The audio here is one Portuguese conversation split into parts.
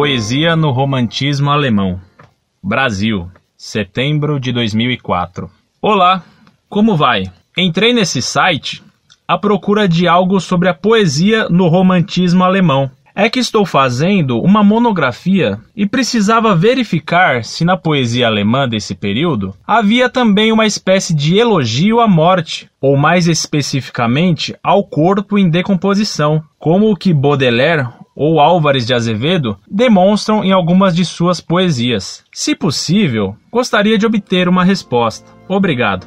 Poesia no romantismo alemão. Brasil, setembro de 2004. Olá, como vai? Entrei nesse site à procura de algo sobre a poesia no romantismo alemão. É que estou fazendo uma monografia e precisava verificar se na poesia alemã desse período havia também uma espécie de elogio à morte, ou mais especificamente ao corpo em decomposição, como o que Baudelaire ou Álvares de Azevedo demonstram em algumas de suas poesias. Se possível, gostaria de obter uma resposta. Obrigado.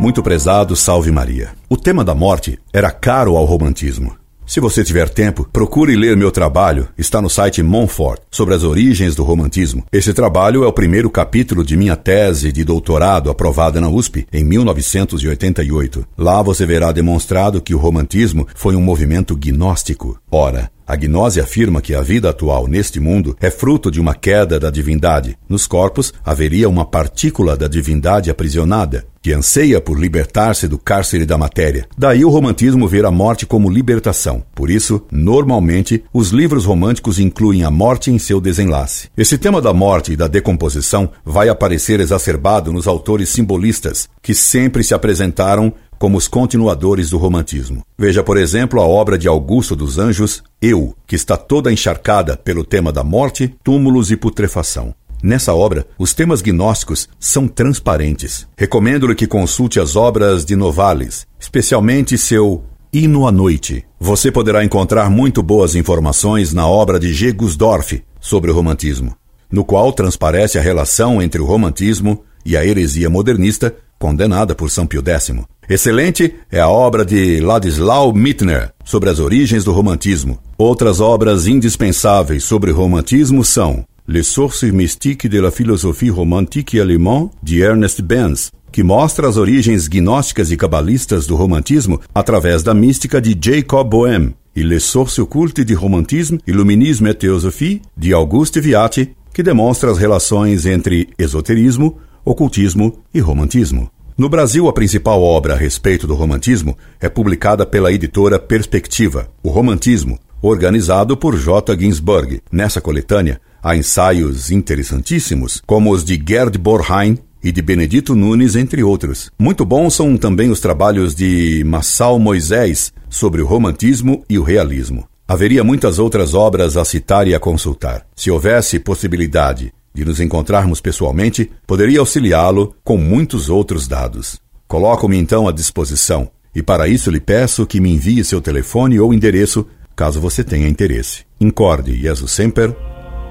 Muito prezado, salve Maria. O tema da morte era caro ao romantismo. Se você tiver tempo, procure ler meu trabalho, está no site Montfort, sobre as origens do romantismo. Esse trabalho é o primeiro capítulo de minha tese de doutorado aprovada na USP em 1988. Lá você verá demonstrado que o romantismo foi um movimento gnóstico. Ora, a gnose afirma que a vida atual neste mundo é fruto de uma queda da divindade. Nos corpos haveria uma partícula da divindade aprisionada, que anseia por libertar-se do cárcere da matéria. Daí o romantismo ver a morte como libertação. Por isso, normalmente, os livros românticos incluem a morte em seu desenlace. Esse tema da morte e da decomposição vai aparecer exacerbado nos autores simbolistas, que sempre se apresentaram como os continuadores do romantismo. Veja, por exemplo, a obra de Augusto dos Anjos, Eu, que está toda encharcada pelo tema da morte, túmulos e putrefação. Nessa obra, os temas gnósticos são transparentes. Recomendo-lhe que consulte as obras de Novalis, especialmente seu Hino à Noite. Você poderá encontrar muito boas informações na obra de G. Gusdorff sobre o romantismo, no qual transparece a relação entre o romantismo e a heresia modernista condenada por São Pio X. Excelente é a obra de Ladislau Mittner sobre as origens do romantismo. Outras obras indispensáveis sobre romantismo são Les sources mystiques de la philosophie romantique allemande, de Ernest Benz, que mostra as origens gnósticas e cabalistas do romantismo através da mística de Jacob Boehme, e Les sources occultes de romantisme, iluminisme et théosophie, de Auguste Viatti, que demonstra as relações entre esoterismo, ocultismo e romantismo. No Brasil, a principal obra a respeito do romantismo é publicada pela editora Perspectiva, O Romantismo, organizado por J. Ginsburg. Nessa coletânea, há ensaios interessantíssimos, como os de Gerd Borheim e de Benedito Nunes, entre outros. Muito bons são também os trabalhos de Massal Moisés sobre o romantismo e o realismo. Haveria muitas outras obras a citar e a consultar. Se houvesse possibilidade de nos encontrarmos pessoalmente, poderia auxiliá-lo com muitos outros dados. Coloco-me então à disposição e para isso lhe peço que me envie seu telefone ou endereço, caso você tenha interesse. Incorde Jesus Semper,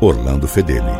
Orlando Fedeli.